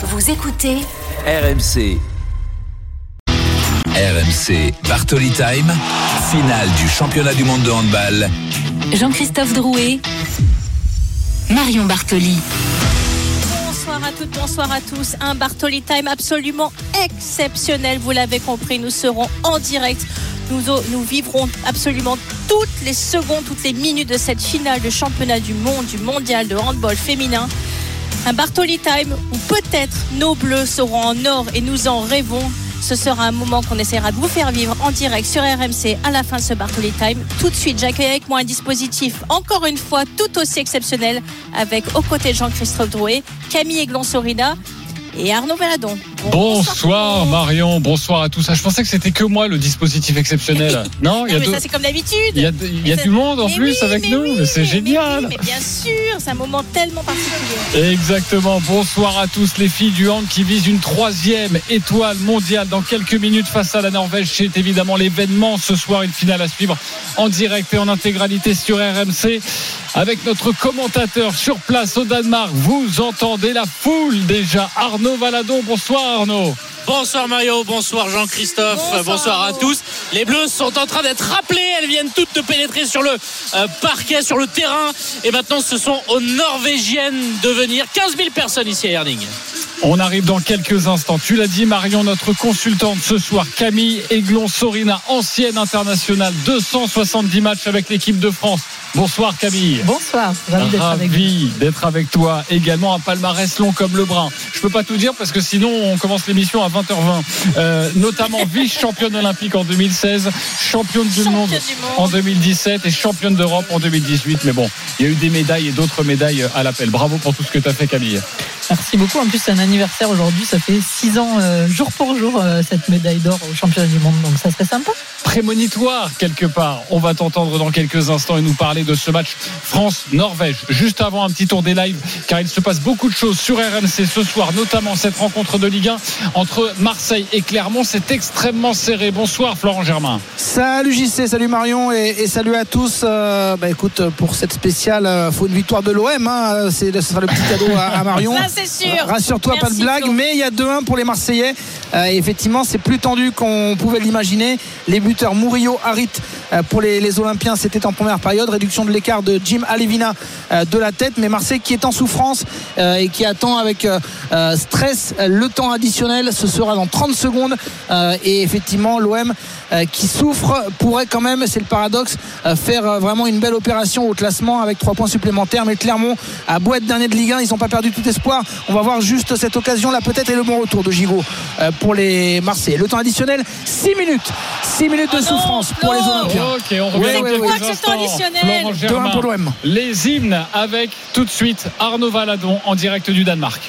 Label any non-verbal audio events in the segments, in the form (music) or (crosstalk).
Vous écoutez RMC. RMC Bartoli Time, finale du championnat du monde de handball. Jean-Christophe Drouet, Marion Bartoli. Bonsoir à toutes, bonsoir à tous. Un Bartoli Time absolument exceptionnel. Vous l'avez compris, nous serons en direct. Nous, nous vivrons absolument toutes les secondes, toutes les minutes de cette finale de championnat du monde, du mondial de handball féminin. Un Bartoli Time où peut-être nos bleus seront en or et nous en rêvons. Ce sera un moment qu'on essaiera de vous faire vivre en direct sur RMC à la fin de ce Bartoli Time. Tout de suite, j'accueille avec moi un dispositif encore une fois tout aussi exceptionnel avec aux côtés de Jean-Christophe Drouet, Camille Eglon-Sorina et Arnaud Valadon. Bonsoir Marion, bonsoir à tous. Ah, je pensais que c'était que moi le dispositif exceptionnel. (laughs) Non, il y a mais ça c'est comme d'habitude. Il y a, il y a du monde en plus avec nous, c'est génial. Mais, bien sûr, c'est un moment tellement particulier. Exactement. Bonsoir à tous les filles du hand qui visent une troisième étoile mondiale dans quelques minutes face à la Norvège. C'est évidemment l'événement ce soir, une finale à suivre en direct et en intégralité sur RMC avec notre commentateur sur place au Danemark. Vous entendez la foule déjà. Arnaud Valadon, bonsoir Arnaud. Bonsoir Mario, bonsoir Jean-Christophe, bonsoir, à tous. Les Bleus sont en train d'être rappelés, elles viennent toutes de pénétrer sur le euh, parquet, sur le terrain. Et maintenant, ce sont aux Norvégiennes de venir. 15 000 personnes ici à Erning. On arrive dans quelques instants. Tu l'as dit, Marion, notre consultante ce soir, Camille Aiglon-Sorina, ancienne internationale, 270 matchs avec l'équipe de France. Bonsoir Camille. Bonsoir, ravi d'être avec vous. d'être avec toi. Également un palmarès long comme le brin. Je peux pas tout dire parce que sinon on commence l'émission à 20h20. Euh, notamment (laughs) vice-championne olympique en 2016, championne du, monde, en 2017 et championne d'Europe en 2018. Mais bon, il y a eu des médailles et d'autres médailles à l'appel. Bravo pour tout ce que tu as fait Camille. Merci beaucoup. En plus, c'est un anniversaire aujourd'hui. Ça fait six ans, euh, jour pour jour, euh, cette médaille d'or au championnat du monde. Donc, ça serait sympa. Prémonitoire, quelque part. On va t'entendre dans quelques instants et nous parler de ce match France-Norvège. Juste avant un petit tour des lives, car il se passe beaucoup de choses sur RMC ce soir, notamment cette rencontre de Ligue 1 entre Marseille et Clermont. C'est extrêmement serré. Bonsoir, Florent Germain. Salut JC, salut Marion et, salut à tous. Euh, bah, écoute, pour cette spéciale, il faut une victoire de l'OM. Hein. ce sera le petit cadeau à, Marion. Rassure-toi, pas de blague. Mais il y a 2-1 pour les Marseillais. Euh, effectivement, c'est plus tendu qu'on pouvait l'imaginer. Les buteurs Murillo, Harit euh, pour les, Olympiens, c'était en première période. Réduction de l'écart de Jim Alevina euh, de la tête. Mais Marseille qui est en souffrance et qui attend avec stress le temps additionnel. Ce sera dans 30 secondes. et effectivement, l'OM qui souffre pourrait quand même, c'est le paradoxe, faire vraiment une belle opération au classement avec 3 points supplémentaires. Mais Clermont, à boîte dernier de Ligue 1, ils n'ont pas perdu tout espoir. On va voir juste cette occasion-là peut-être et le bon retour de Gigot pour les Marseillais. Le temps additionnel, 6 minutes. 6 minutes de ah souffrance pour les Olympiens. Ok, on revient oui, ce pour l'OM. Les hymnes avec tout de suite Arnaud Valadon en direct du Danemark.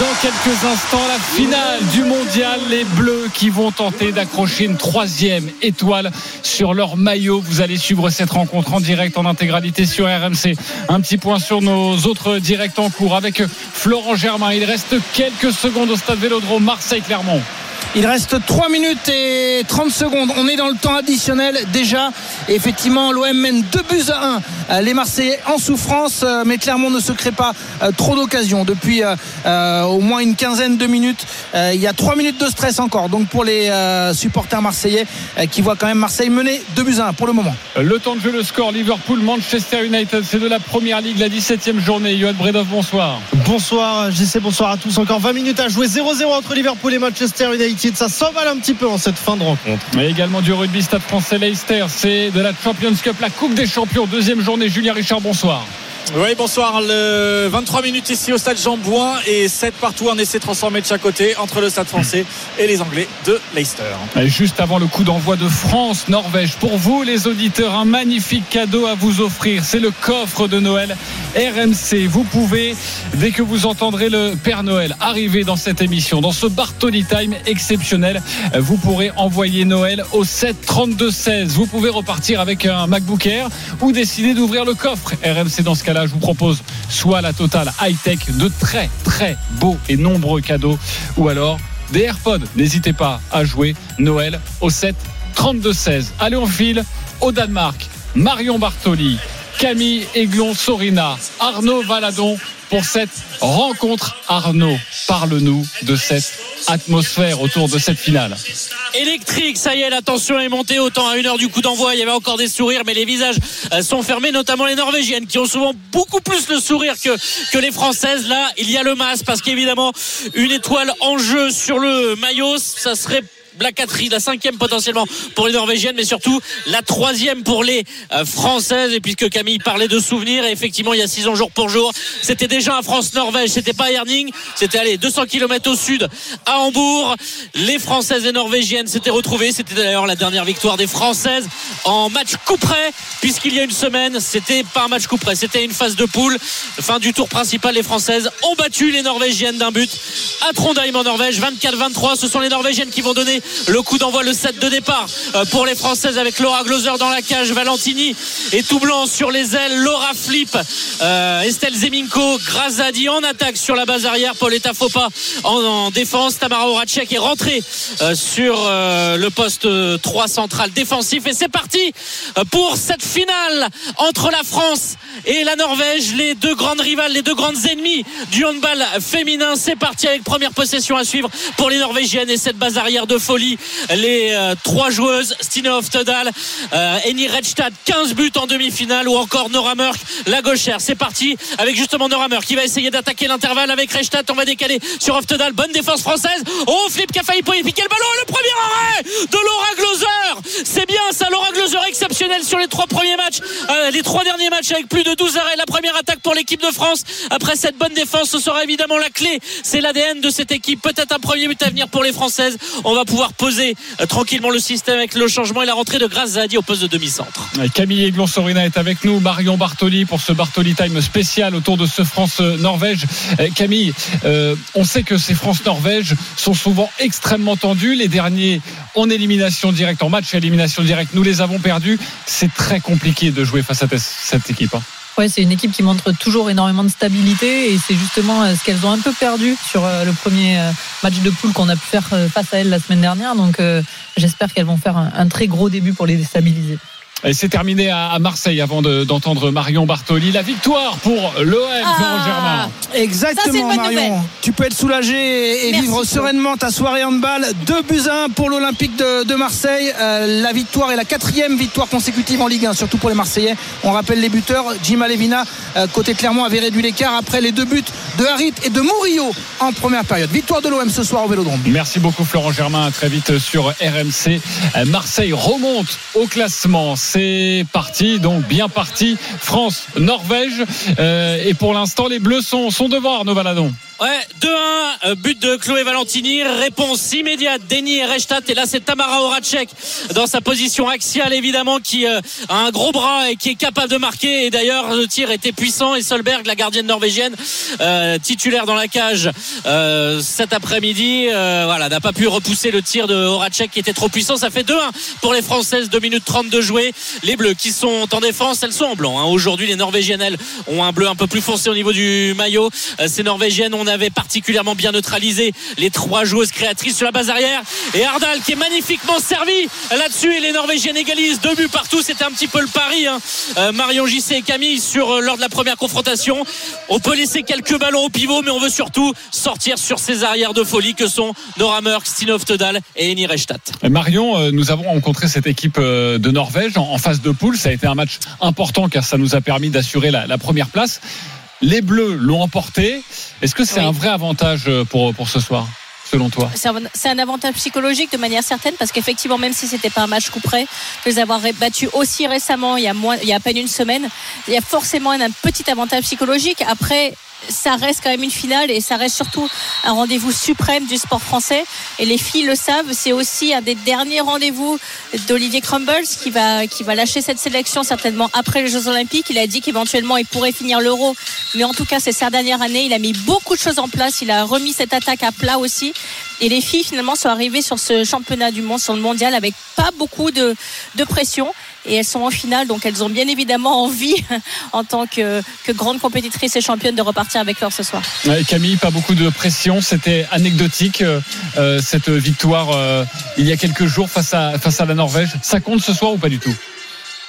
Dans quelques instants la finale du mondial. Les bleus qui vont tenter d'accrocher une troisième étoile sur leur maillot. Vous allez suivre cette rencontre en direct en intégralité sur RMC un petit point sur nos autres directs en cours avec Florent Germain. Il reste quelques secondes au stade Vélodrome Marseille Clermont il reste 3 minutes et 30 secondes. On est dans le temps additionnel déjà. effectivement, l'OM mène 2 buts à 1. Les Marseillais en souffrance, euh, mais Clermont ne se crée pas euh, trop d'occasions. Depuis euh, au moins une quinzaine de minutes, il y a 3 minutes de stress encore. Donc pour les supporters marseillais qui voient quand même Marseille mener 2 buts à 1 pour le moment. Le temps de jouer le score Liverpool, Manchester United, c'est de la première ligue, la 17e journée. Johan Bredov, bonsoir. Bonsoir, JC, bonsoir à tous. Encore 20 minutes à jouer 0-0 entre Liverpool et Manchester United ça s'envale un petit peu en cette fin de rencontre. Mais également du rugby Stade français Leicester, c'est de la Champions Cup, la Coupe des Champions, deuxième journée. Julien Richard, bonsoir. Oui, bonsoir. Le 23 minutes ici au stade Jean Bouin et 7 partout. Un essai transformé de chaque côté entre le stade français et les Anglais de Leicester. juste avant le coup d'envoi de France-Norvège, pour vous, les auditeurs, un magnifique cadeau à vous offrir. C'est le coffre de Noël RMC. Vous pouvez, dès que vous entendrez le Père Noël arriver dans cette émission, dans ce Bartoli Time exceptionnel, vous pourrez envoyer Noël au 7 32 16. Vous pouvez repartir avec un MacBook Air ou décider d'ouvrir le coffre RMC dans ce cas je vous propose soit la totale high-tech, de très très beaux et nombreux cadeaux, ou alors des AirPods. N'hésitez pas à jouer Noël au 7 32 16. Allez, on file au Danemark. Marion Bartoli, Camille Aiglon Sorina, Arnaud Valadon pour cette rencontre. Arnaud, parle-nous de cette atmosphère autour de cette finale électrique. Ça y est, la tension est montée autant à une heure du coup d'envoi. Il y avait encore des sourires, mais les visages euh, sont fermés, notamment les Norvégiennes qui ont souvent beaucoup plus le sourire que, que les Françaises. Là, il y a le masque parce qu'évidemment, une étoile en jeu sur le maillot, ça serait la quatrième, la cinquième potentiellement pour les Norvégiennes, mais surtout la troisième pour les euh, Françaises. Et puisque Camille parlait de souvenirs, et effectivement, il y a six ans jour pour jour, c'était déjà un France-Norvège, c'était pas Herning, c'était allé 200 km au sud à Hambourg. Les Françaises et Norvégiennes s'étaient retrouvées. C'était d'ailleurs la dernière victoire des Françaises en match coup près, puisqu'il y a une semaine, c'était pas un match coup près, c'était une phase de poule. Fin du tour principal, les Françaises ont battu les Norvégiennes d'un but à Trondheim en Norvège, 24-23. Ce sont les Norvégiennes qui vont donner le coup d'envoi, le set de départ euh, pour les Françaises avec Laura Gloser dans la cage, Valentini et tout blanc sur les ailes, Laura Flip, euh, Estelle Zeminko, Grazadi en attaque sur la base arrière, Pauletta Fopa en, défense, Tamara Horacek est rentrée euh, sur le poste 3 central défensif et c'est parti pour cette finale entre la France et la Norvège, les deux grandes rivales, les deux grandes ennemies du handball féminin. C'est parti avec première possession à suivre pour les Norvégiennes et cette base arrière de folie les euh, trois joueuses Stine Hoftedal, euh, Eni Redstad 15 buts en demi-finale ou encore Nora Murk la gauchère. C'est parti avec justement Nora Murk qui va essayer d'attaquer l'intervalle avec Redstad on va décaler sur Hoftedal bonne défense française. Oh Flip qui a failli piquer le ballon le premier arrêt de Laura Gloser c'est bien ça Laura Gloser exceptionnel sur les trois premiers matchs. Euh, les trois derniers matchs avec plus de 12 arrêts. La première attaque pour l'équipe de France. Après cette bonne défense ce sera évidemment la clé. C'est l'ADN de cette équipe. Peut-être un premier but à venir pour les Françaises. On va pouvoir poser euh, tranquillement le système avec le changement et la rentrée de Grazadi au poste de demi-centre. Camille Eglon-Sorina est avec nous, Marion Bartoli pour ce Bartoli Time spécial autour de ce France-Norvège. Euh, Camille, euh, on sait que ces France-Norvège sont souvent extrêmement tendus. Les derniers en élimination directe, en match élimination directe, nous les avons perdus. C'est très compliqué de jouer face à cette équipe. Hein. Ouais, c'est une équipe qui montre toujours énormément de stabilité et c'est justement euh, ce qu'elles ont un peu perdu sur euh, le premier euh, match de poule qu'on a pu faire face à elles la semaine dernière. Donc j'espère qu'elles vont faire un, très gros début pour les déstabiliser. Et c'est terminé à Marseille avant d'entendre Marion Bartoli. La victoire pour l'OM, ah, Germain. Exactement, Marion. Tu peux être soulagé et, vivre sereinement ta soirée handball. 2 buts à 1 pour l'Olympique de, Marseille. Euh, la victoire est la quatrième victoire consécutive en Ligue 1, surtout pour les Marseillais. On rappelle les buteurs. Jim Alevina, euh, côté Clermont, avait réduit l'écart après les deux buts de Harit et de Murillo en première période. Victoire de l'OM ce soir au Vélodrome. Merci beaucoup, Florent Germain. très vite sur RMC. Euh, Marseille remonte au classement c'est parti, donc bien parti. France, Norvège. Euh, et pour l'instant, les Bleus sont, sont devant Arnaud Valadon. Ouais, 2-1, euh, but de Chloé Valentini, réponse immédiate Denis Rechtat et là c'est Tamara Horacek dans sa position axiale évidemment qui euh, a un gros bras et qui est capable de marquer. Et d'ailleurs le tir était puissant. Et Solberg la gardienne norvégienne euh, titulaire dans la cage cet après-midi voilà n'a pas pu repousser le tir de Horacek qui était trop puissant. Ça fait 2-1 pour les Françaises. 2 minutes 30 de jouer les Bleus qui sont en défense elles sont en blanc hein. aujourd'hui les Norvégiennes elles ont un bleu un peu plus foncé au niveau du maillot. Ces Norvégiennes ont on avait particulièrement bien neutralisé les trois joueuses créatrices sur la base arrière. Et Ardal qui est magnifiquement servi là-dessus. Et les Norvégiennes égalisent deux buts partout. C'était un petit peu le pari. Hein. Euh, Marion Gissé et Camille sur, euh, lors de la première confrontation. On peut laisser quelques ballons au pivot, mais on veut surtout sortir sur ces arrières de folie que sont Nora Merck, Stinov Tedal et Eni Rechtat. Marion, euh, nous avons rencontré cette équipe de Norvège en, phase de poule. Ça a été un match important car ça nous a permis d'assurer la première place. Les Bleus l'ont emporté. Est-ce que c'est un vrai avantage euh, pour, pour ce soir selon toi? C'est un, avantage psychologique de manière certaine parce qu'effectivement, même si c'était pas un match coup près, de les avoir battus aussi récemment, il y a moins, il y a à peine une semaine, il y a forcément un petit avantage psychologique. Après, ça reste quand même une finale et ça reste surtout un rendez-vous suprême du sport français. Et les filles le savent, c'est aussi un des derniers rendez-vous d'Olivier Crumbles qui va, qui va lâcher cette sélection certainement après les Jeux Olympiques. Il a dit qu'éventuellement il pourrait finir l'Euro, mais en tout cas c'est sa dernière année. Il a mis beaucoup de choses en place. Il a remis cette attaque à plat aussi. Et les filles finalement sont arrivées sur ce championnat du monde, sur le mondial, avec pas beaucoup de, de pression et elles sont en finale, donc elles ont bien évidemment envie, en tant que, que grande compétitrice et championne, de repartir avec l'or ce soir. Camille, pas beaucoup de pression, c'était anecdotique euh, euh, cette victoire euh, il y a quelques jours face à, face à la Norvège. Ça compte ce soir ou pas du tout?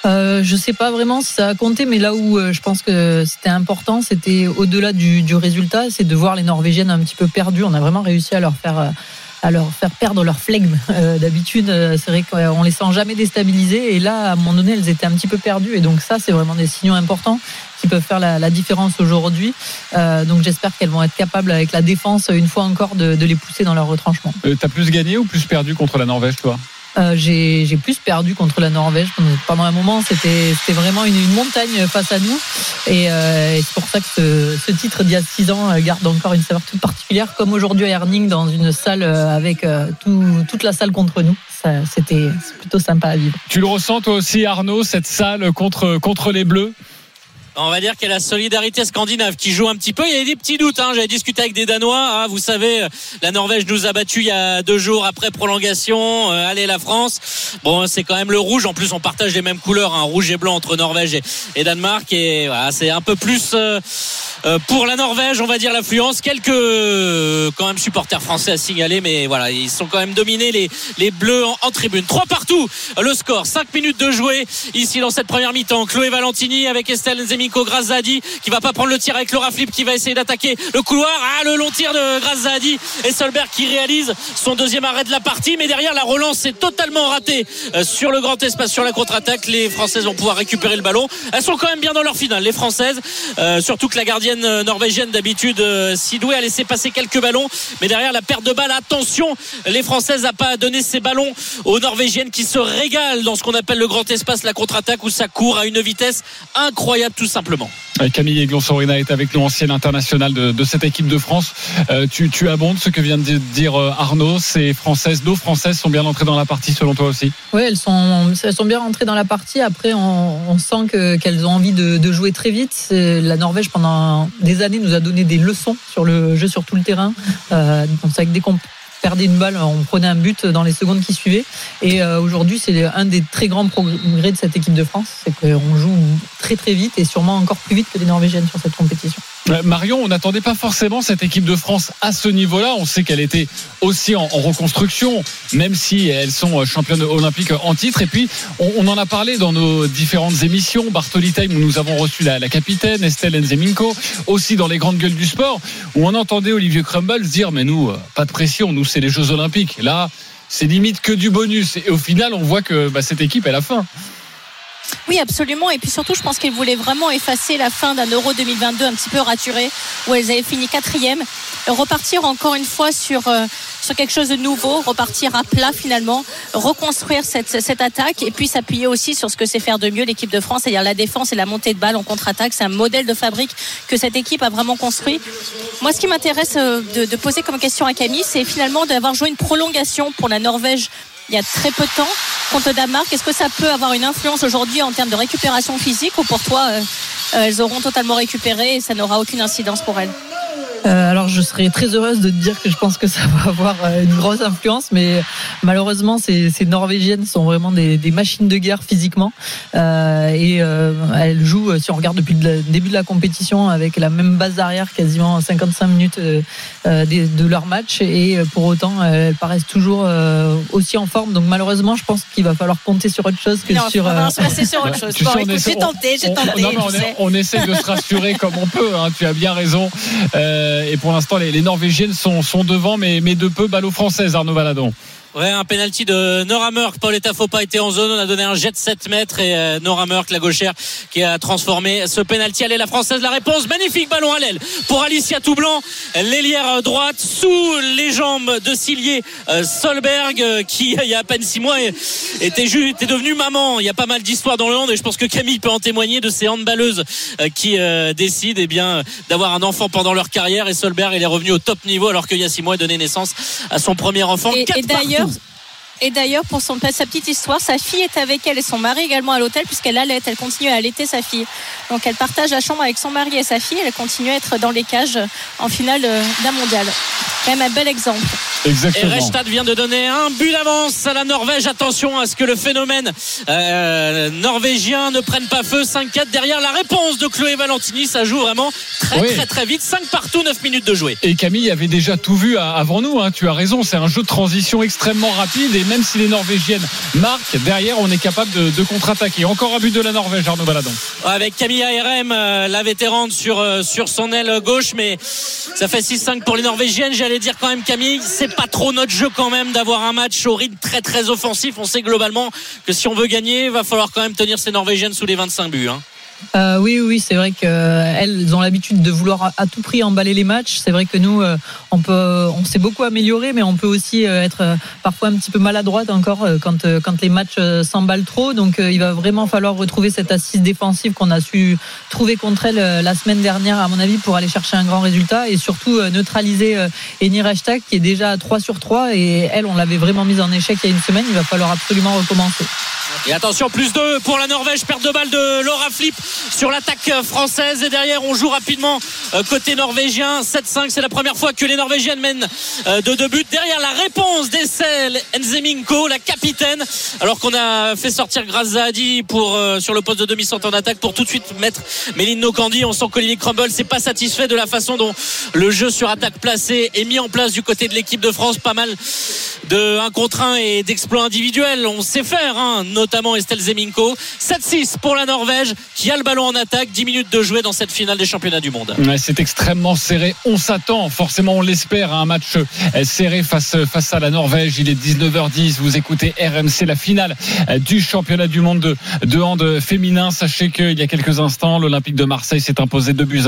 Euh, je sais pas vraiment si ça a compté, mais là où je pense que c'était important, c'était au-delà du, du, résultat, c'est de voir les Norvégiennes un petit peu perdues. On a vraiment réussi à leur faire à leur faire perdre leur flegme. Euh, d'habitude, euh, c'est vrai qu'on les sent jamais déstabiliser. Et là, à un moment donné, elles étaient un petit peu perdues. Et donc ça, c'est vraiment des signaux importants qui peuvent faire la, différence aujourd'hui. Euh, donc j'espère qu'elles vont être capables, avec la défense, une fois encore, de, les pousser dans leur retranchement. T'as plus gagné ou plus perdu contre la Norvège, toi? Euh, j'ai plus perdu contre la Norvège. Pendant un moment, c'était vraiment une, montagne face à nous. Et, euh, c'est pour ça que ce, titre d'il y a 6 ans euh, garde encore une saveur toute particulière, comme aujourd'hui à Herning, dans une salle avec toute la salle contre nous. C'était plutôt sympa à vivre. Tu le ressens toi aussi, Arnaud, cette salle contre, contre les Bleus? On va dire qu'il y a la solidarité scandinave qui joue un petit peu. Il y a des petits doutes. Hein. J'avais discuté avec des Danois. Hein. Vous savez, la Norvège nous a battus il y a deux jours après prolongation. Euh, allez la France. Bon, c'est quand même le rouge. En plus, on partage les mêmes couleurs, hein, rouge et blanc entre Norvège et, Danemark. Et voilà, c'est un peu plus euh, pour la Norvège, on va dire l'affluence. Quelques quand même supporters français à signaler, mais voilà, ils sont quand même dominés les les Bleus en, tribune. Trois partout. Le score. Cinq minutes de jouer ici dans cette première mi-temps. Chloé Valentini avec Estelle Zemi Nico Grazzadi qui va pas prendre le tir avec Laura Flip qui va essayer d'attaquer le couloir. Ah, le long tir de Grazzadi et Solberg qui réalise son deuxième arrêt de la partie. Mais derrière, la relance est totalement ratée euh, sur le grand espace, sur la contre-attaque. Les Françaises vont pouvoir récupérer le ballon. Elles sont quand même bien dans leur finale, les Françaises. Euh, surtout que la gardienne euh, norvégienne d'habitude, Sidoué, a laissé passer quelques ballons. Mais derrière, la perte de balle, attention, les Françaises n'ont pas donné ces ballons aux Norvégiennes qui se régalent dans ce qu'on appelle le grand espace, la contre-attaque où ça court à une vitesse incroyable tout simplement. Camille Eglon-Sorina est avec nous, ancienne internationale de, cette équipe de France. Euh, tu, tu, abondes ce que vient de dire euh, Arnaud. Ces Françaises, nos Françaises sont bien entrées dans la partie selon toi aussi? Oui, elles sont, elles sont bien rentrées dans la partie. Après, on, sent qu'elles ont envie de, jouer très vite. La Norvège, pendant des années, nous a donné des leçons sur le jeu sur tout le terrain. Euh, donc, c'est avec des perdait une balle, on prenait un but dans les secondes qui suivaient. Et euh, aujourd'hui, c'est un des très grands progrès de cette équipe de France, c'est qu'on joue très très vite et sûrement encore plus vite que les Norvégiennes sur cette compétition. Euh, Marion, on n'attendait pas forcément cette équipe de France à ce niveau-là. On sait qu'elle était aussi en, reconstruction, même si elles sont euh, championnes olympiques en titre. Et puis, on, en a parlé dans nos différentes émissions. Bartoli Time, où nous avons reçu la, capitaine, Estelle Nzeminko, aussi dans les grandes gueules du sport, où on entendait Olivier Crumble dire, mais nous, euh, pas de pression, nous, c'est les Jeux olympiques. Là, c'est limite que du bonus. Et au final, on voit que bah, cette équipe, elle a faim. Oui, absolument. Et puis surtout, je pense qu'elles voulaient vraiment effacer la fin d'un Euro 2022 un petit peu raturé, où elles avaient fini quatrième, repartir encore une fois sur euh, sur quelque chose de nouveau, repartir à plat finalement, reconstruire cette, cette attaque et puis s'appuyer aussi sur ce que sait faire de mieux l'équipe de France, c'est-à-dire la défense et la montée de balle en contre-attaque. C'est un modèle de fabrique que cette équipe a vraiment construit. Moi, ce qui m'intéresse euh, de poser comme question à Camille, c'est finalement d'avoir joué une prolongation pour la Norvège il y a très peu de temps contre Danemark. Est-ce que ça peut avoir une influence aujourd'hui en termes de récupération physique ou pour toi, euh, euh, elles auront totalement récupéré et ça n'aura aucune incidence pour elles? Euh, alors je serais très heureuse de te dire que je pense que ça va avoir euh, une grosse influence, mais malheureusement ces, ces Norvégiennes sont vraiment des, des, machines de guerre physiquement euh, et euh, elles jouent, si on regarde depuis le début de la compétition, avec la même base arrière quasiment 55 minutes de, de, leur match et pour autant elles paraissent toujours aussi en forme. Donc malheureusement je pense qu'il va falloir compter sur autre chose que non, sur. On se passer sur autre chose. Bon, écoute, j'ai tenté, j'ai tenté. On, on, on, essaie de se rassurer comme on peut. Hein, tu as bien raison. Euh, et pour l'instant, les, Norvégiennes sont, devant, mais, mais de peu balle françaises, Arnaud Valadon. Ouais, un penalty de Nora Murk. Paul Etafo pas été en zone. On a donné un jet de 7 mètres et euh, Nora Murk, la gauchère, qui a transformé ce penalty. Est la française. La réponse, magnifique ballon à l'aile pour Alicia Toublanc, l'ailière droite sous les jambes de Cillier euh, Solberg, euh, qui (laughs) il y a à peine 6 mois était, était devenue maman. Il y a pas mal d'histoires dans le hand et je pense que Camille peut en témoigner de ces handballeuses qui décident eh bien d'avoir un enfant pendant leur carrière et Solberg il est revenu au top niveau alors qu'il y a 6 mois a donné naissance à son premier enfant. Et, et d'ailleurs Girls et d'ailleurs, pour son, sa petite histoire, sa fille est avec elle et son mari également à l'hôtel puisqu'elle allait. Elle continue à allaiter sa fille. Donc elle partage la chambre avec son mari et sa fille. Elle continue à être dans les cages en finale d'un mondial. Même un bel exemple. Exactement. Et Restad vient de donner un but d'avance à la Norvège. Attention à ce que le phénomène euh, norvégien ne prenne pas feu. 5-4 derrière la réponse de Chloé Valentini. Ça joue vraiment très oui. très très vite. 5 partout, 9 minutes de jouer. Et Camille avait déjà tout vu avant nous. Hein. Tu as raison. C'est un jeu de transition extrêmement rapide. Et même si les Norvégiennes marquent, derrière, on est capable de, contre-attaquer. Encore un but de la Norvège, Arnaud Baladon. Avec Camille ARM, euh, la vétérante sur, euh, sur son aile gauche. Mais ça fait 6-5 pour les Norvégiennes. J'allais dire quand même, Camille, c'est pas trop notre jeu quand même d'avoir un match au rythme très très offensif. On sait globalement que si on veut gagner, il va falloir quand même tenir ces Norvégiennes sous les 25 buts. Hein. Euh, oui, oui, c'est vrai qu'elles ont l'habitude de vouloir à tout prix emballer les matchs. C'est vrai que nous, euh, on peut, on s'est beaucoup amélioré, mais on peut aussi euh, être parfois un petit peu maladroite encore quand quand les matchs s'emballent trop. Donc, il va vraiment falloir retrouver cette assise défensive qu'on a su trouver contre elles la semaine dernière, à mon avis, pour aller chercher un grand résultat et surtout neutraliser Eni Hashtag qui est déjà à 3 sur 3 et elle, on l'avait vraiment mise en échec il y a une semaine. Il va falloir absolument recommencer. Et attention, plus 2 pour la Norvège, perte de balle de Laura Flip sur l'attaque française. Et derrière, on joue rapidement côté norvégien. 7-5, c'est la première fois que les Norvégiennes mènent de deux buts. Derrière, la réponse d'Essel Nzeminko, la capitaine. Alors qu'on a fait sortir Grazadi pour, sur le poste de demi-centre en attaque pour tout de suite mettre Méline Nokandi. On sent qu'Olivier Crumble c'est pas satisfait de la façon dont le jeu sur attaque placée est mis en place du côté de l'équipe de France. Pas mal de 1 contre 1 et d'exploits individuels. On sait faire, hein, notamment Estelle Zeminko. 7-6 pour la Norvège qui a le ballon en attaque. 10 minutes de jouer dans cette finale des championnats du monde. C'est extrêmement serré. On s'attend, forcément, on l'espère, à un match serré face, face à la Norvège. Il est 19h10. Vous écoutez RMC, la finale du championnat du monde de, hand féminin. Sachez qu'il y a quelques instants, l'Olympique de Marseille s'est imposé 2 buts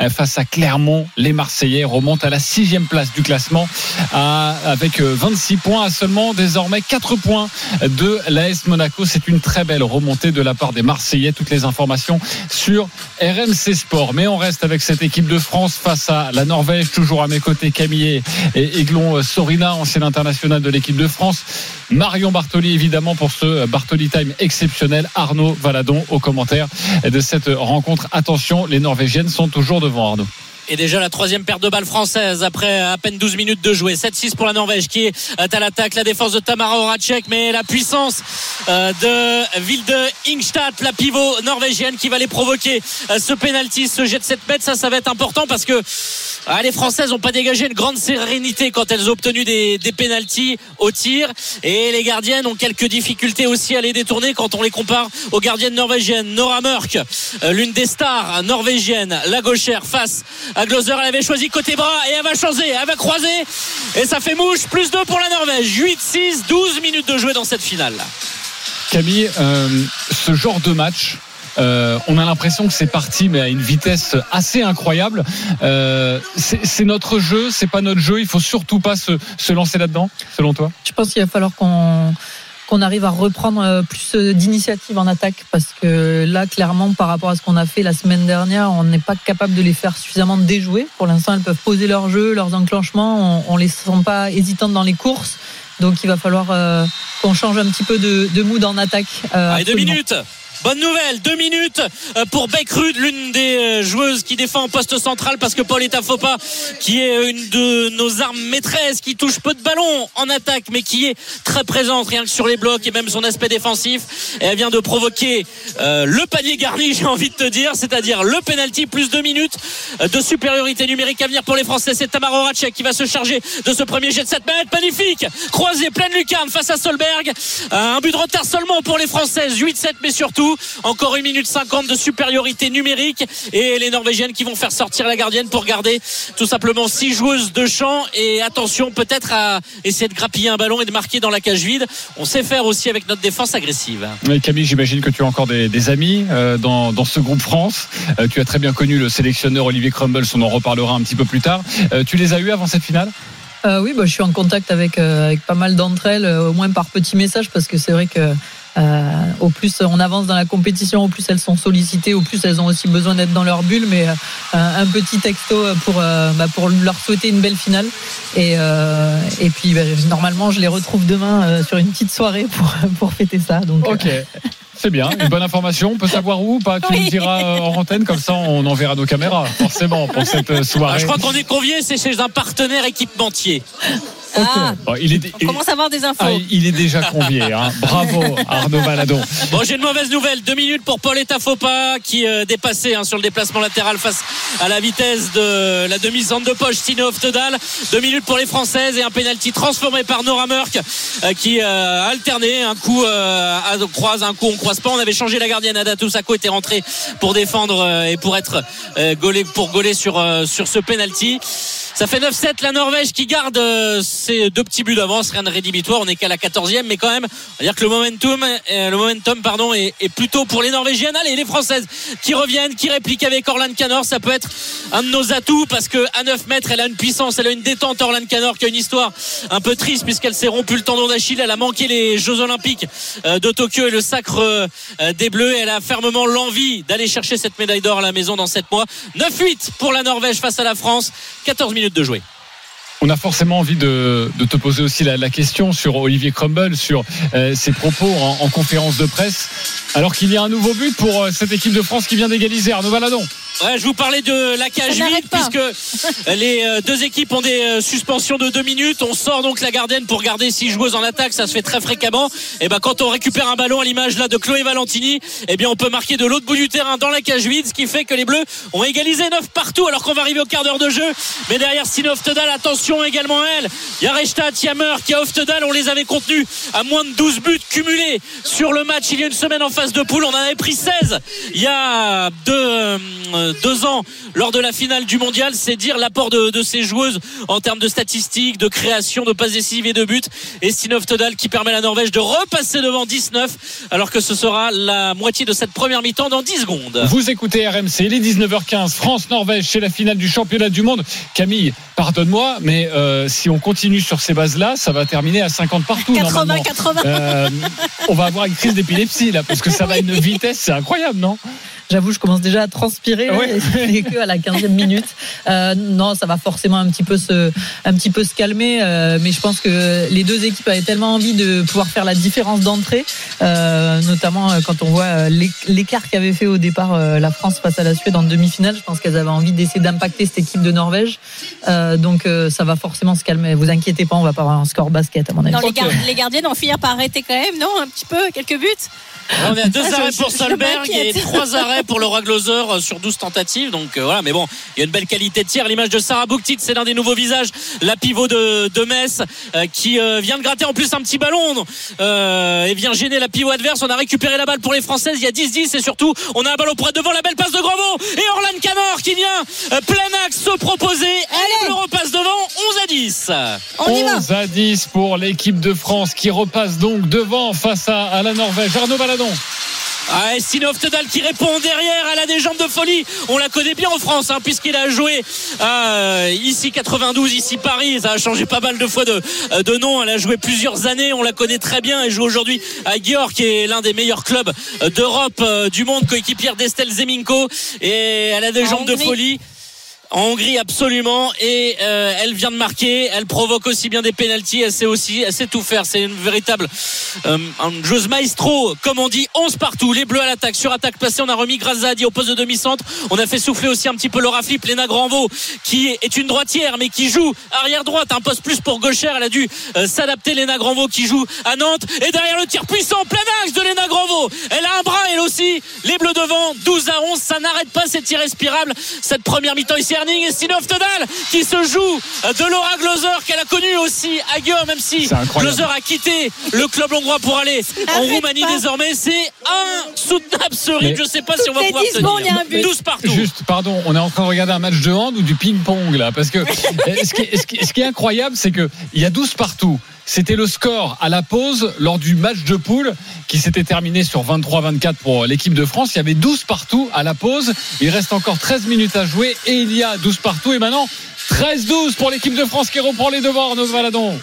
1 face à Clermont. Les Marseillais remontent à la sixième place du classement avec 26 points à seulement désormais 4 points de l'AS Monaco. C'est une très belle remontée de la part des Marseillais. Toutes les informations sur RMC Sport. Mais on reste avec cette équipe de France face à la Norvège. Toujours à mes côtés, Camille et Aiglon Sorina, ancien international de l'équipe de France. Marion Bartoli, évidemment, pour ce Bartoli Time exceptionnel. Arnaud Valadon au commentaire de cette rencontre. Attention, les Norvégiennes sont toujours devant Arnaud et déjà la troisième paire de balles française après à peine 12 minutes de jouer. 7-6 pour la Norvège qui est à l'attaque. La défense de Tamara Horacek mais la puissance de Vilde Ingstad la pivot norvégienne qui va les provoquer ce penalty ce jet de 7 mètres ça ça va être important parce que ah, les Françaises n'ont pas dégagé une grande sérénité quand elles ont obtenu des, des pénalties au tir. Et les gardiennes ont quelques difficultés aussi à les détourner quand on les compare aux gardiennes norvégiennes. Nora Murk l'une des stars norvégiennes la gauchère face à Gloser elle avait choisi côté bras et elle va changer elle va croiser et ça fait mouche plus 2 pour la Norvège 8-6 12 minutes de jouer dans cette finale Camille, euh, ce genre de match, euh, on a l'impression que c'est parti, mais à une vitesse assez incroyable. Euh, c'est notre jeu, c'est pas notre jeu. Il faut surtout pas se, se lancer là-dedans, selon toi? Je pense qu'il va falloir qu'on qu'on arrive à reprendre euh, plus d'initiatives en attaque parce que là clairement par rapport à ce qu'on a fait la semaine dernière on n'est pas capable de les faire suffisamment déjouer. Pour l'instant elles peuvent poser leur jeu leurs enclenchements. On, on les sent pas hésitantes dans les courses. Donc il va falloir euh, qu'on change un petit peu de, de mood en attaque euh, Allez, deux minutes Bonne nouvelle, deux minutes euh, pour Beckrud, l'une des euh, joueuses qui défend en poste central parce que Paul Fopa, qui est une de nos armes maîtresses, qui touche peu de ballons en attaque, mais qui est très présente rien que sur les blocs et même son aspect défensif. Elle vient de provoquer euh, le panier garni, (laughs) j'ai envie de te dire, c'est-à-dire le penalty plus deux minutes de supériorité numérique à venir pour les Français. C'est Tamara Horacek qui va se charger de ce premier jet de 7 mètres. Magnifique, croisé, pleine lucarne face à Solberg. Un but de retard seulement pour les Françaises, 8-7, mais surtout encore une minute 50 de supériorité numérique et les Norvégiennes qui vont faire sortir la gardienne pour garder tout simplement six joueuses de champ et attention peut-être à essayer de grappiller un ballon et de marquer dans la cage vide. On sait faire aussi avec notre défense agressive. Camille, j'imagine que tu as encore des, amis euh, dans, ce groupe France. Euh, tu as très bien connu le sélectionneur Olivier Crumbles, on en reparlera un petit peu plus tard. Euh, tu les as eus avant cette finale? Oui, bah, je suis en contact avec, avec pas mal d'entre elles, au moins par petits messages, parce que c'est vrai que euh, au plus on avance dans la compétition, au plus elles sont sollicitées, au plus elles ont aussi besoin d'être dans leur bulle. Mais euh, un petit texto pour, euh, bah, pour leur souhaiter une belle finale. Et, et puis bah, normalement, je les retrouve demain sur une petite soirée pour, pour fêter ça. Donc, ok. C'est bien, une bonne information. On peut savoir où pas Tu nous diras en antenne, comme ça on enverra nos caméras, forcément, pour cette soirée. Ah, je crois qu'on est convié, c'est chez un partenaire équipementier. Ah, il est, on commence à avoir des infos. Ah, il est déjà convié. Hein. Bravo Arnaud Valadon. Bon, j'ai une mauvaise nouvelle. Deux minutes pour Paul Etafopa qui euh, dépassait hein, sur le déplacement latéral face à la vitesse de la demi-centre de poche Tino Oftedal. Deux minutes pour les Françaises et un penalty transformé par Nora Murk euh, qui euh, a alterné un coup à croise, un coup on croise On avait changé la gardienne. Adatou Sako était rentré pour défendre et pour être gaulé pour gauler sur sur ce penalty. Ça fait 9-7 la Norvège qui garde euh, ses deux petits buts d'avance, rien de rédhibitoire. On n'est qu'à la 14e, mais quand même, on va dire que le momentum, euh, le momentum pardon, est, plutôt pour les Norvégiennes. Allez, les Françaises qui reviennent, qui répliquent avec Orlan Canor, ça peut être un de nos atouts parce que à 9 mètres, elle a une puissance, elle a une détente. Orlan Canor qui a une histoire un peu triste puisqu'elle s'est rompue le tendon d'Achille. Elle a manqué les Jeux Olympiques euh, de Tokyo et le sacre des Bleus. Elle a fermement l'envie d'aller chercher cette médaille d'or à la maison dans 7 mois. 9-8 pour la Norvège face à la France. 14 minutes de jouer. On a forcément envie de, te poser aussi la, question sur Olivier Crumble, sur euh, ses propos en, conférence de presse, alors qu'il y a un nouveau but pour euh, cette équipe de France qui vient d'égaliser. Arnaud Valadon. Ouais, je vous parlais de la cage vide puisque les euh, deux équipes ont des euh, suspensions de deux minutes. On sort donc la gardienne pour garder six joueuses en attaque. Ça se fait très fréquemment. Et ben quand on récupère un ballon à l'image là de Chloé Valentini, eh bien on peut marquer de l'autre bout du terrain dans la cage vide, ce qui fait que les Bleus ont égalisé neuf partout alors qu'on va arriver au quart d'heure de jeu. Mais derrière Stine Oftedal, attention également à elle. Il y a Rechta, Tiamer, qui a Oftedal. On les avait contenus à moins de 12 buts cumulés sur le match il y a une semaine en phase de poule. On en avait pris 16 il y a deux, euh, deux ans lors de la finale du mondial. C'est dire l'apport de, ces joueuses en termes de statistiques, de création, de passes décisives et de buts. Et Todal qui permet à la Norvège de repasser devant 19 alors que ce sera la moitié de cette première mi-temps dans 10 secondes. Vous écoutez RMC, il est 19h15, France-Norvège chez la finale du championnat du monde. Camille, pardonne-moi, mais euh, si on continue sur ces bases-là, ça va terminer à 50 partout. 80, 80. Euh, on va avoir une crise d'épilepsie là, parce que ça va à une vitesse, c'est incroyable, non? J'avoue, je commence déjà à transpirer et que à la 15e minute. Euh, non, ça va forcément un petit peu se, un petit peu se calmer, euh, mais je pense que les deux équipes avaient tellement envie de pouvoir faire la différence d'entrée, euh, notamment quand on voit l'écart qu'avait fait au départ euh, la France face à la Suède en demi-finale. Je pense qu'elles avaient envie d'essayer d'impacter cette équipe de Norvège. donc ça va forcément se calmer. Vous inquiétez pas, on va pas avoir un score basket à mon avis. Non, les, les gardiens vont finir par arrêter quand même, non Un petit peu, quelques buts. On est à deux arrêts pour Solberg et trois (laughs) arrêts pour Laura Gloser sur 12 tentatives. Donc voilà, mais bon, il y a une belle qualité de tir. L'image de Sarah Bouktit, c'est l'un des nouveaux visages, la pivot de, de Metz, qui vient de gratter en plus un petit ballon et vient gêner la pivot adverse. On a récupéré la balle pour les Françaises. Il y a 10-10 et surtout, on a un ballon pour devant la belle passe de Gravo et Orlan Canor qui vient plein axe se proposer. Elle le repasse devant 11 à 10. On y va. 11 à 10 pour l'équipe de France qui repasse donc devant face à, à la Norvège. Arnaud Baladon. Ah, Sinov Tedal qui répond derrière, elle a des jambes de folie. On la connaît bien en France, hein, puisqu'il a joué euh, ici 92, ici Paris. Ça a changé pas mal de fois de, de nom. Elle a joué plusieurs années, on la connaît très bien. Elle joue aujourd'hui à Gior, qui est l'un des meilleurs clubs d'Europe, euh, du monde, coéquipière d'Estelle Zeminko. Et elle a des jambes de folie en Hongrie absolument. Et euh, elle vient de marquer. Elle provoque aussi bien des pénalties. Elle sait aussi elle sait tout faire. C'est une véritable euh, joueuse maestro. Comme on dit 11 partout. Les bleus à l'attaque. Sur attaque passée on a remis Grazadi au poste de demi-centre. On a fait souffler aussi un petit peu Laura Flip Léna Granvaux qui est une droitière mais qui joue arrière droite. Un poste plus pour gauchère elle a dû euh, s'adapter. Léna Granvaux qui joue à Nantes. Et derrière le tir puissant plein axe de Léna Granvaux. Elle a un bras elle aussi. Les bleus devant 12 à 11 ça n'arrête pas ces tirs respirables cette première mi-temps ici et Sinov Todal qui se joue de Laura Gloser qu'elle a connu aussi à Guillaume même si Gloser a quitté le club hongrois pour aller en Roumanie désormais. C'est insoutenable ce rythme. Je sais pas si on va pouvoir tenir. 12 partout. Juste pardon on est en train de regarder un match de hand ou du ping-pong là parce que (laughs) ce, qui est, ce, qui est, incroyable c'est que il y a 12 partout c'était le score à la pause lors du match de poule qui s'était terminé sur 23-24 pour l'équipe de France. Il y avait 12 partout à la pause. Il reste encore 13 minutes à jouer et il y a 12 partout. Et maintenant, 13-12 pour l'équipe de France qui reprend les devants, Arnaud Valadon.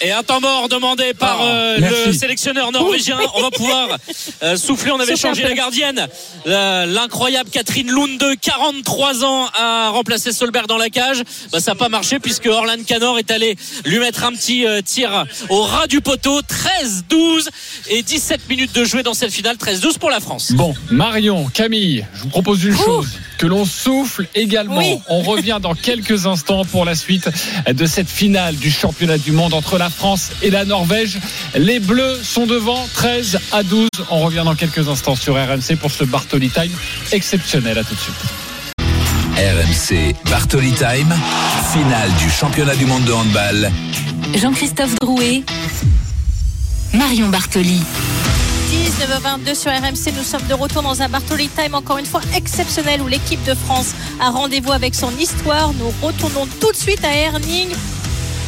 Et un temps mort demandé par ah, euh, le sélectionneur norvégien. On va pouvoir euh, souffler. On avait changé la gardienne. L'incroyable Catherine Lunde, 43 ans, a remplacé Solberg dans la cage. Bah, ça n'a pas marché puisque Orlan Canor est allé lui mettre un petit euh, tir au ras du poteau. 13-12 et 17 minutes de jouer dans cette finale. 13-12 pour la France. Bon, Marion, Camille, je vous propose une chose que l'on souffle également. On revient dans quelques instants pour la suite de cette finale du championnat du monde entre la France et la Norvège. Les Bleus sont devant 13 à 12. On revient dans quelques instants sur RMC pour ce Bartoli Time exceptionnel. À tout de suite. RMC Bartoli Time, finale du championnat du monde de handball. Jean-Christophe Drouet, Marion Bartoli. 19h22 sur RMC. Nous sommes de retour dans un Bartoli Time encore une fois exceptionnel où l'équipe de France a rendez-vous avec son histoire. Nous retournons tout de suite à Erning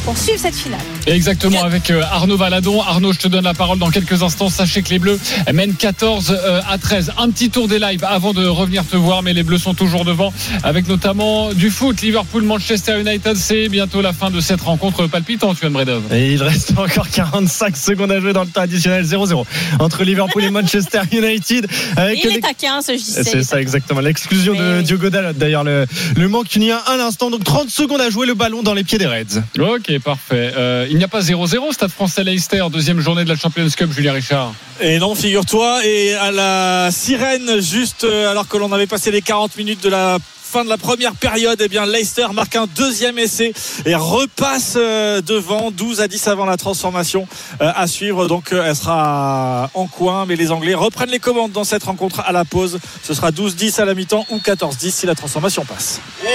pour suivre cette finale. Exactement, avec euh, Arnaud Valadon. Arnaud, je te donne la parole dans quelques instants. Sachez que les Bleus mènent 14 euh, à 13. Un petit tour des lives avant de revenir te voir, mais les Bleus sont toujours devant, avec notamment du foot. Liverpool-Manchester United, c'est bientôt la fin de cette rencontre palpitante, Tuan Bredov. Et il reste encore 45 secondes à jouer dans le temps additionnel 0-0 entre Liverpool et Manchester (laughs) United. Avec il est à 15, C'est ça, exactement. L'exclusion de Diogo Dalot, d'ailleurs, le, le manque il y a un instant. Donc 30 secondes à jouer le ballon dans les pieds des Reds. Ok, parfait. Euh, il n'y a pas 0-0, Stade français Leicester, deuxième journée de la Champions Cup, Julien Richard. Et non, figure-toi, et à la sirène, juste euh, alors que l'on avait passé les 40 minutes de la fin de la première période, eh bien Leicester marque un deuxième essai et repasse euh, devant 12 à 10 avant la transformation à suivre. Donc elle sera en coin, mais les Anglais reprennent les commandes dans cette rencontre à la pause. Ce sera 12-10 à la mi-temps ou 14-10 si la transformation passe. Oh,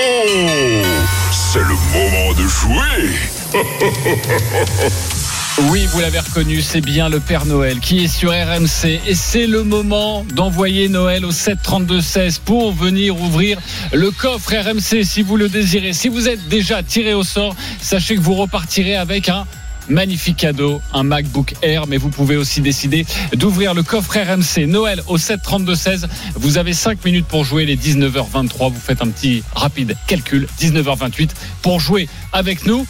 c'est le moment de jouer. Oui, vous l'avez reconnu, c'est bien le Père Noël qui est sur RMC et c'est le moment d'envoyer Noël au 732-16 pour venir ouvrir le coffre RMC si vous le désirez. Si vous êtes déjà tiré au sort, sachez que vous repartirez avec un magnifique cadeau, un MacBook Air, mais vous pouvez aussi décider d'ouvrir le coffre RMC Noël au 732-16. Vous avez 5 minutes pour jouer les 19h23. Vous faites un petit rapide calcul, 19h28 pour jouer avec nous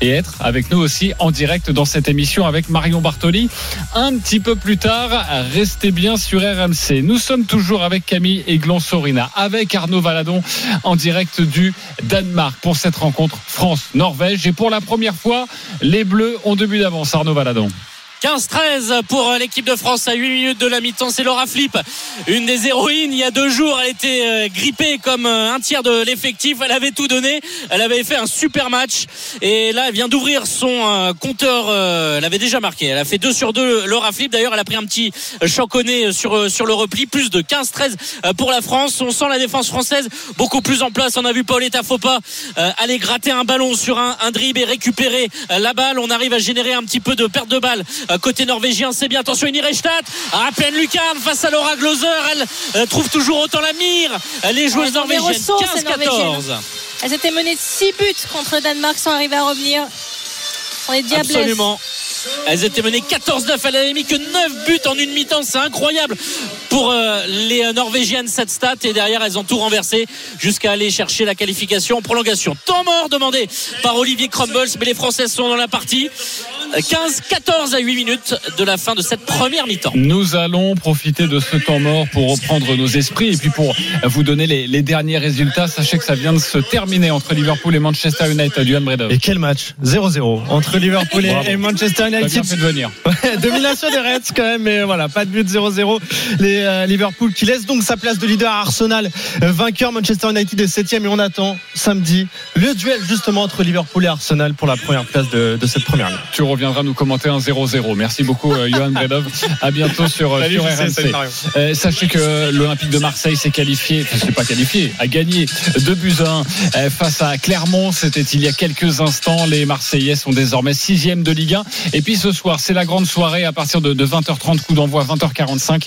et être avec nous aussi en direct dans cette émission avec Marion Bartoli. Un petit peu plus tard, restez bien sur RMC. Nous sommes toujours avec Camille Aiglon-Sorina, avec Arnaud Valadon en direct du Danemark pour cette rencontre France-Norvège. Et pour la première fois, les Bleus ont deux buts d'avance, Arnaud Valadon. 15-13 pour euh, l'équipe de France à 8 minutes de la mi-temps. C'est Laura Flip, une des héroïnes. Il y a deux jours, elle était euh, grippée comme euh, un tiers de l'effectif. Elle avait tout donné. Elle avait fait un super match. Et là, elle vient d'ouvrir son compteur. Elle avait déjà marqué. Elle a fait 2 sur 2 Laura Flip. D'ailleurs, elle a pris un petit choconné sur, sur le repli. Plus de 15-13 pour la France. On sent la défense française beaucoup plus en place. On a vu Pauletta Fopa aller gratter un ballon sur un, un et récupérer la balle. On arrive à générer un petit peu de perte de balle côté norvégien. C'est bien. Attention, Inirestadt à pleine lucarne face à Laura Gloser. Elle euh, trouve toujours autant la mire. Les joueuses norvégiennes 15-14. Elles étaient menées de 6 buts contre Danemark sans arriver à revenir. On est diablesses. Absolument. Elles étaient menées 14-9. Elle n'avait mis que 9 buts en une mi-temps. C'est incroyable pour euh, les Norvégiennes cette stat. Et derrière, elles ont tout renversé jusqu'à aller chercher la qualification en prolongation. Temps mort demandé par Olivier Crumbles. Mais les Françaises sont dans la partie. 15, 14 à 8 minutes de la fin de cette première mi-temps. Nous allons profiter de ce temps mort pour reprendre nos esprits et puis pour vous donner les, derniers résultats. Sachez que ça vient de se terminer entre Liverpool et Manchester United. du Et quel match? 0-0 entre Liverpool et Manchester United. Fait de venir. (laughs) domination des Reds quand même, mais voilà, pas de but 0-0. Les euh, Liverpool qui laisse donc sa place de leader à Arsenal, euh, vainqueur Manchester United est 7 et on attend samedi le duel justement entre Liverpool et Arsenal pour la première place de, cette première ligne viendra nous commenter un 0-0. Merci beaucoup, euh, Johan Bredov. À bientôt sur, euh, sur RMC. Euh, sachez que l'Olympique de Marseille s'est qualifié, enfin, c'est pas qualifié, a gagné 2 buts 1 face à Clermont. C'était il y a quelques instants. Les Marseillais sont désormais 6 de Ligue 1. Et puis ce soir, c'est la grande soirée à partir de, 20h30, coup d'envoi 20h45.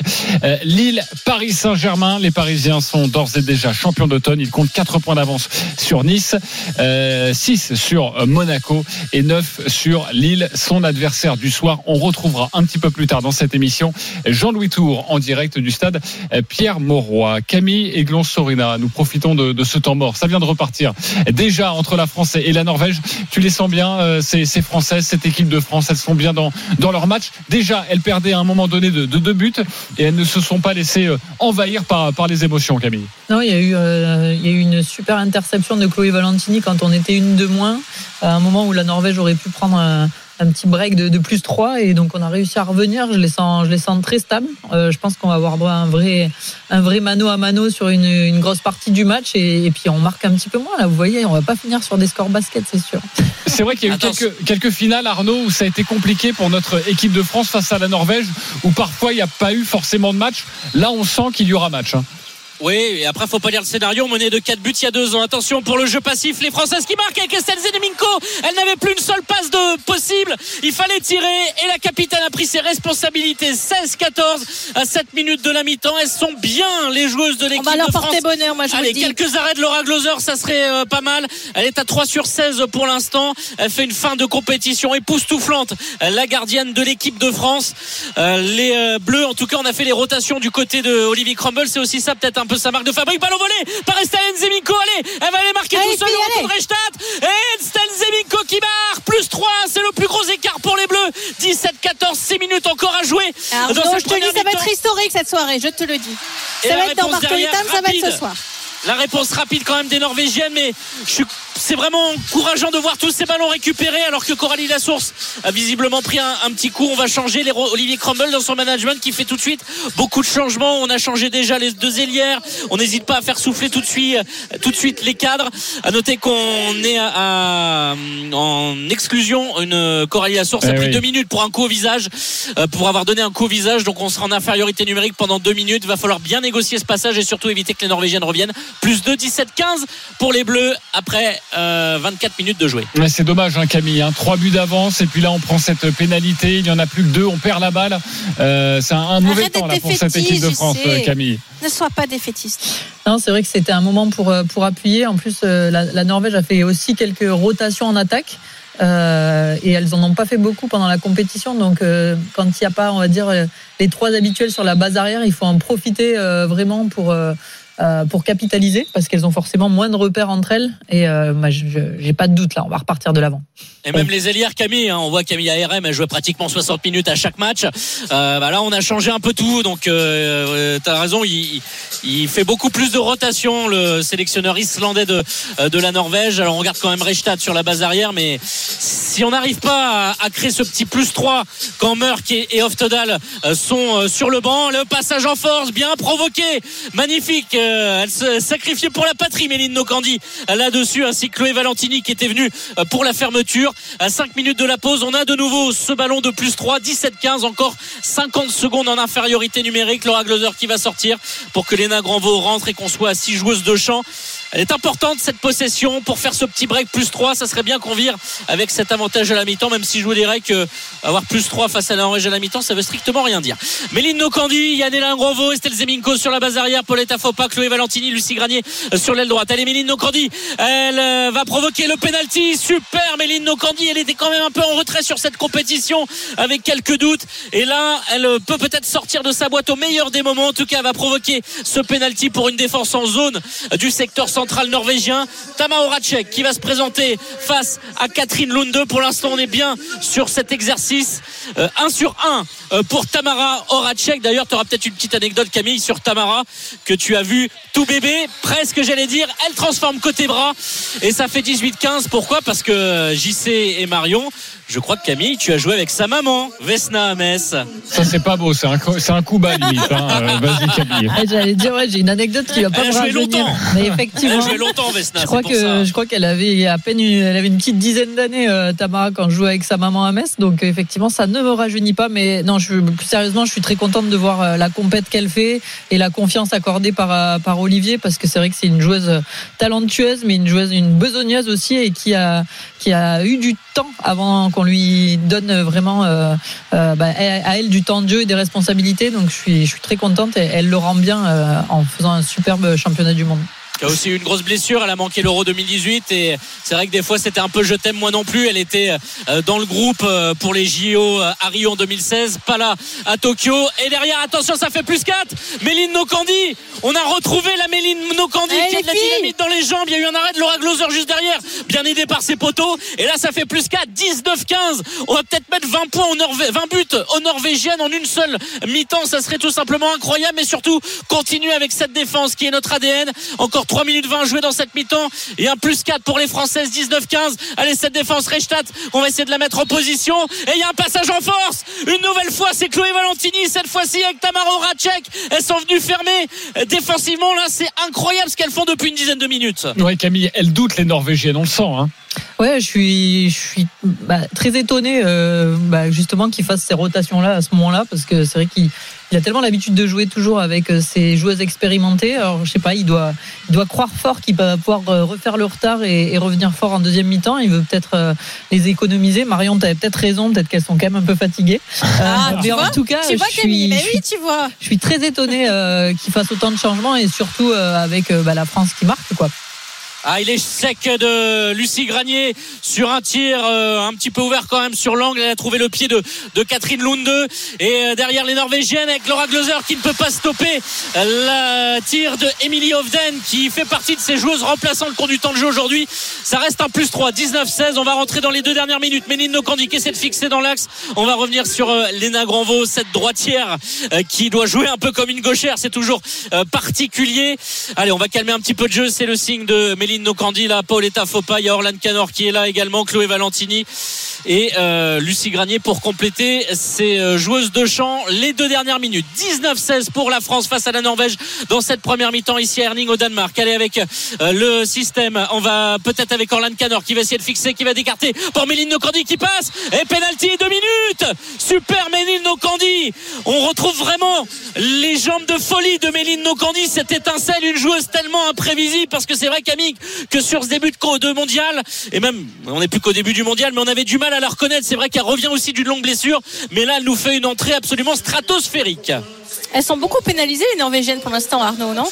Lille, Paris Saint-Germain. Les Parisiens sont d'ores et déjà champions d'automne. Ils comptent 4 points d'avance sur Nice, 6 sur Monaco et 9 sur Lille son adversaire du soir. On retrouvera un petit peu plus tard dans cette émission Jean-Louis Tour en direct du stade Pierre Mauroy. Camille et Sorina, nous profitons de, ce temps mort. Ça vient de repartir. Déjà entre la France et la Norvège, tu les sens bien, euh, ces, Françaises, cette équipe de France, elles sont bien dans, leur match. Déjà, elles perdaient à un moment donné de, deux buts et elles ne se sont pas laissées euh, envahir par, les émotions, Camille. Non, il y, a eu, euh, il y a eu une super interception de Chloé Valentini quand on était une de moins, à un moment où la Norvège aurait pu prendre un petit break de, plus 3 et donc on a réussi à revenir. Je les sens, je les sens très stables. Euh, je pense qu'on va avoir droit à un vrai, un vrai mano à mano sur une, grosse partie du match et, puis on marque un petit peu moins. Là, vous voyez, on va pas finir sur des scores basket, c'est sûr. C'est vrai qu'il y a eu quelques, quelques finales, Arnaud, où ça a été compliqué pour notre équipe de France face à la Norvège, où parfois il n'y a pas eu forcément de match. Là, on sent qu'il y aura match. Hein. Oui, et après, faut pas lire le scénario. Menée de 4 buts il y a 2 ans. Attention pour le jeu passif. Les Françaises qui marquent avec Estelle Zeneminko. Elle n'avait plus une seule passe de possible. Il fallait tirer et la capitaine a pris ses responsabilités. 16-14 à 7 minutes de la mi-temps. Elles sont bien, les joueuses de l'équipe. On va leur porter bonheur, moi je Allez, vous dis. quelques arrêts de Laura Gloser, ça serait euh, pas mal. Elle est à 3 sur 16 pour l'instant. Elle fait une fin de compétition époustouflante. La gardienne de l'équipe de France. Euh, les euh, Bleus, en tout cas, on a fait les rotations du côté de Olivier Crumble. C'est aussi ça, peut-être un peu sa marque de fabrique ballon volé par Estelle Zemiko. Allez, elle va aller marquer tout seul contre Reichstadt. Et Estelle Zemiko qui marque. Plus 3, c'est le plus gros écart pour les Bleus. 17-14, 6 minutes encore à jouer. Alors, je te dis, ça va être historique cette soirée, je te le dis. ça va être dans Bartolitam, ça va être ce soir. La réponse rapide quand même des Norvégiennes, mais c'est vraiment encourageant de voir tous ces ballons récupérés alors que Coralie Lassource a visiblement pris un, petit coup. On va changer les Olivier Crumble dans son management qui fait tout de suite beaucoup de changements. On a changé déjà les deux ailières. On n'hésite pas à faire souffler tout de suite, tout de suite les cadres. À noter qu'on est à, en exclusion. Une Coralie Lassource a eh pris deux minutes pour un coup au visage, euh, pour avoir donné un coup au visage. Donc on sera en infériorité numérique pendant deux minutes. Il va falloir bien négocier ce passage et surtout éviter que les Norvégiennes reviennent plus de 17-15 pour les Bleus après 24 euh, minutes de jouer. c'est dommage, hein, Camille. Hein. Trois buts d'avance et puis là on prend cette pénalité. Il n'y en a plus que deux. On perd la balle. Euh, c'est un, mauvais temps là, pour cette équipe de France, Camille. Ne sois pas défaitiste. Non, c'est vrai que c'était un moment pour, euh, pour appuyer. En plus, la, Norvège a fait aussi quelques rotations en attaque. et elles n'en ont pas fait beaucoup pendant la compétition. Donc, quand il n'y a pas, on va dire, les trois habituels sur la base arrière, il faut en profiter vraiment pour euh, pour capitaliser parce qu'elles ont forcément moins de repères entre elles. Et euh, bah, j'ai pas de doute là, on va repartir de l'avant. Et même les ailières Camille, hein, on voit Camille ARM, elle jouait pratiquement 60 minutes à chaque match. Euh, bah là, on a changé un peu tout, donc euh, tu as raison, il, fait beaucoup plus de rotation, le sélectionneur islandais de, de la Norvège. Alors on regarde quand même Reichstad sur la base arrière, mais si on n'arrive pas à, créer ce petit plus 3 quand Murk et, et Oftedal sont sur le banc, le passage en force, bien provoqué, magnifique. Elle se sacrifiait pour la patrie, Méline Nocandi, là-dessus, ainsi que Chloé Valentini qui était venue pour la fermeture. À 5 minutes de la pause, on a de nouveau ce ballon de plus 3, 17-15, encore 50 secondes en infériorité numérique. Laura Gloser qui va sortir pour que Léna Granvaux rentre et qu'on soit à 6 joueuses de champ. Elle est importante cette possession pour faire ce petit break plus 3. Ça serait bien qu'on vire avec cet avantage à la mi-temps, même si je vous dirais que avoir plus 3 face à la Norvège à la mi-temps, ça veut strictement rien dire. Méline Nocandi, Yannela Granvaux, Estelle Zeminko sur la base arrière, Pauletta Fopa, Chloé Valentini, Lucie Granier sur l'aile droite. Allez, Méline Nocandi, elle euh, va provoquer le penalty. Super, Méline Nocandi, elle était quand même un peu en retrait sur cette compétition avec quelques doutes. Et là, elle peut peut-être sortir de sa boîte au meilleur des moments. En tout cas, elle va provoquer ce penalty pour une défense en zone du secteur central norvégien. Tama Horacek qui va se présenter face à Catherine Lunde. Pour l'instant, on est bien sur cet exercice. 1 euh, sur 1 euh, pour Tamara Horacek. D'ailleurs, tu auras peut-être une petite anecdote, Camille, sur Tamara que tu as vu tout bébé, presque, j'allais dire. Elle transforme côté bras et ça fait 18-15. Pourquoi? Parce que JC et Marion je crois que Camille, tu as joué avec sa maman, Vesna à Metz. Ça, c'est pas beau, c'est un, c'est un coup bas limite. Hein. (laughs) Euh, vas-y, Camille. J'allais dire, ouais, j'ai une anecdote qui va pas Elle a joué longtemps. Mais effectivement. Elle a joué longtemps, Vesna. Je crois, que, je crois qu'elle avait à peine une, elle avait une petite dizaine d'années, euh, Tamara, quand je jouais avec sa maman à Metz. Donc, effectivement, ça ne me rajeunit pas. Mais non, je, plus sérieusement, je suis très contente de voir euh, la compète qu'elle fait et la confiance accordée par, par Olivier parce que c'est vrai que c'est une joueuse talentueuse, mais une joueuse, une besogneuse aussi et qui a, qui a eu du temps avant qu'on lui donne vraiment euh, euh, bah, à elle du temps de jeu et des responsabilités. Donc je suis, je suis très contente et elle le rend bien euh, en faisant un superbe championnat du monde qui a aussi eu une grosse blessure. Elle a manqué l'Euro 2018 et c'est vrai que des fois c'était un peu je t'aime moi non plus. Elle était euh, dans le groupe euh, pour les JO à Rio en 2016, pas là à Tokyo. Et derrière, attention, ça fait plus 4. Méline Nokandi, on a retrouvé la Méline Nokandi qui a de la dynamite dans les jambes. Il y a eu un arrêt de Laura Gloser juste derrière, bien aidé par ses poteaux. Et là, ça fait plus 4, 19-15. On va peut-être mettre 20 points au 20 buts aux Norvégiennes en une seule mi-temps. Ça serait tout simplement incroyable, mais surtout continuer avec cette défense qui est notre ADN. Encore 3 minutes 20 jouées dans cette mi-temps. Et un plus 4 pour les Françaises 19-15 allez cette défense Reichstadt on va essayer de la mettre en position. Et il y a un passage en force. Une nouvelle fois c'est Chloé Valentini. Cette fois-ci avec Tamara Horacek. Elles sont venues fermer. Défensivement là c'est incroyable ce qu'elles font depuis une dizaine de minutes. Ouais Camille elles doutent les Norvégiennes on le sent hein. Ouais, je suis, je suis bah, très étonné euh, bah, justement qu'il fasse ces rotations-là à ce moment-là, parce que c'est vrai qu'il il a tellement l'habitude de jouer toujours avec ses euh, joueuses expérimentées. Alors, je sais pas, il doit, il doit croire fort qu'il va pouvoir euh, refaire le retard et, revenir fort en deuxième mi-temps. Il veut peut-être les économiser. Marion, tu avais peut-être raison, peut-être qu'elles sont quand même un peu fatiguées. Ah, mais en tout cas, je, suis, mais oui, tu vois. je suis très étonné qu'il fasse autant de changements et surtout avec bah, la France qui marque, quoi. Ah, il est sec de Lucie Granier sur un tir euh, un petit peu ouvert quand même sur l'angle. Elle a trouvé le pied de, de Catherine Lunde. Et euh, derrière les Norvégiennes avec Laura Gloser qui ne peut pas stopper le tir de Emily Hovden qui fait partie de ces joueuses remplaçantes qui ont du temps de jeu aujourd'hui. Ça reste un plus 3, 19-16. On va rentrer dans les deux dernières minutes. Méline Nocandi qui essaie de fixer dans l'axe. On va revenir sur euh, Léna Granvaux, cette droitière qui doit jouer un peu comme une gauchère. C'est toujours particulier. Allez, on va calmer un petit peu de jeu. C'est le signe de Méline Céline Nocandi là, Pauletta Fopa, il y a Orlan Canor qui est là également, Chloé Valentini et euh, Lucie Granier pour compléter ces euh, joueuses de champ les deux dernières minutes. 19-16 pour la France face à la Norvège dans cette première mi-temps ici à Erning au Danemark allez avec euh, le système. On va peut-être avec Orlan Canor qui va essayer de fixer qui va décarter pour Méline Nocandi qui passe. Et penalty deux minutes. Super Méline Nocandi. On retrouve vraiment les jambes de folie de Méline Nocandi. Cette étincelle une joueuse tellement imprévisible parce que c'est vrai Camille que sur ce début de mondial et même on n'est plus qu'au début du mondial mais on avait du mal à la reconnaître. C'est vrai qu'elle revient aussi d'une longue blessure mais là elle nous fait une entrée absolument stratosphérique. Elles sont beaucoup pénalisées les norvégiennes pour l'instant Arnaud non?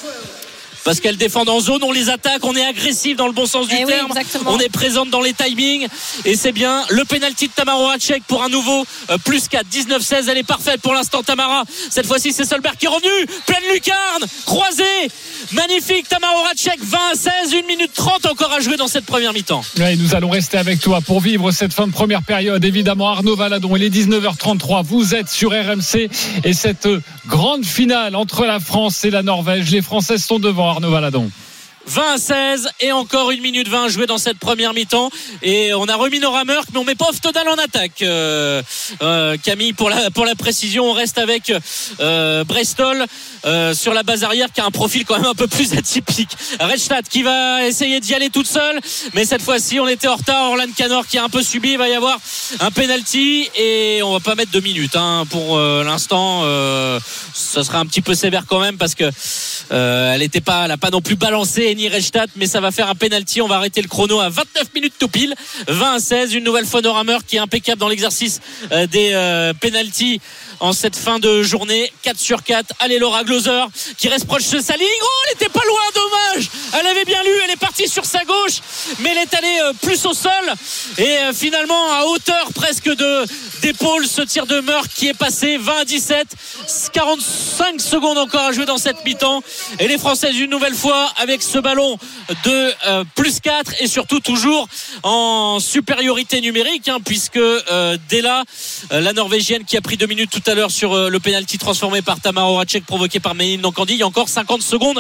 Parce qu'elles défendent en zone, on les attaque, on est agressif dans le bon sens du Eh terme, on est présente dans les timings. Et c'est bien le penalty de Tamara Horacek pour un nouveau euh, plus 4 19-16 elle est parfaite pour l'instant Tamara. Cette fois-ci c'est Solberg qui est revenu. Pleine lucarne croisée. Magnifique Tamara Horacek 20 à 16 1 minute 30 encore à jouer dans cette première mi-temps. Ouais, nous allons rester avec toi pour vivre cette fin de première période. Évidemment Arnaud Valadon il est 19h33 vous êtes sur RMC et cette grande finale entre la France et la Norvège. Les Françaises sont devant Arnaud Valadon 20 à 16 et encore une minute 20 jouée dans cette première mi-temps. Et on a remis Nora Murk mais on met pas Oftodal en attaque euh, euh, Camille pour la, pour la précision. On reste avec euh, Brestol sur la base arrière qui a un profil quand même un peu plus (laughs) atypique. Redstadt qui va essayer d'y aller toute seule mais cette fois-ci on était en retard. Orlan Canor qui a un peu subi. Il va y avoir un penalty et on va pas mettre deux minutes hein, pour l'instant. Ça serait un petit peu sévère quand même parce que elle pas pas non plus balancé Mais ça va faire un penalty. On va arrêter le chrono à 29 minutes tout pile. 20 à 16 une nouvelle fois qui est impeccable dans l'exercice euh, des euh, penalties en cette fin de journée 4 sur 4 allez Laura Gloser qui reste proche de sa ligne oh elle était pas loin dommage. Elle avait bien lu elle est partie sur sa gauche mais elle est allée euh, plus au sol. Et euh, finalement à hauteur presque de d'épaule ce tir de Murk qui est passé 20 à 17 45 secondes encore à jouer dans cette mi-temps. Et les Françaises une nouvelle fois avec ce ballon de euh, plus 4 et surtout toujours en supériorité numérique hein, puisque Della euh, la norvégienne qui a pris deux minutes tout à l'heure sur euh, le penalty transformé par Tamara Horacek provoqué par Méline Nankandi. Il y a encore 50 secondes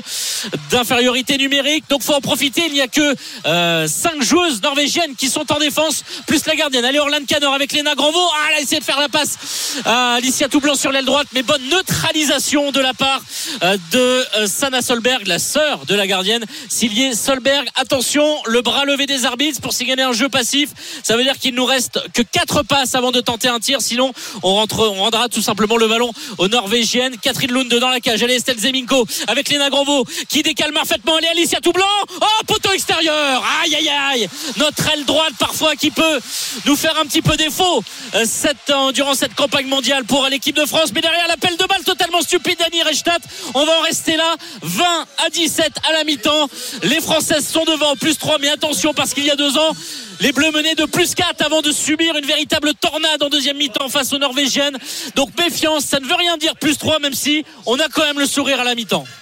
d'infériorité numérique. Donc faut en profiter. Il n'y a que euh, 5 joueuses norvégiennes qui sont en défense plus la gardienne. Allez Orlan Canor avec Léna Granvaux. Ah, elle a essayé de faire la passe à Alicia Toublanc sur l'aile droite mais bonne neutralisation de la part euh, de euh, Sana Solberg la sœur de la gardienne Sylvie Solberg. Attention le bras levé des arbitres pour signaler un jeu passif. Ça veut dire qu'il nous reste que 4 passes avant de tenter un tir. Sinon on rentre on rendra tout simplement le ballon aux Norvégiennes. Catherine Lund dans la cage. Allez Estelle Zeminko avec Léna Granvaux qui décale parfaitement. Allez Alicia Toublanc. Oh poteau extérieur. Aïe aïe aïe. Notre aile droite parfois qui peut nous faire un petit peu défaut euh, euh, durant cette campagne mondiale pour l'équipe de France. Mais derrière l'appel de balle totalement stupide d'Annie Reichstadt. On va en rester là. 20 à 17 à la mi-temps. Les Françaises sont devant. Plus 3 mais attention parce qu'il y a deux ans les Bleus menaient de plus 4 avant de subir une véritable tornade en deuxième mi-temps face aux Norvégiennes. Donc méfiance ça ne veut rien dire plus 3 même si on a quand même le sourire à la mi-temps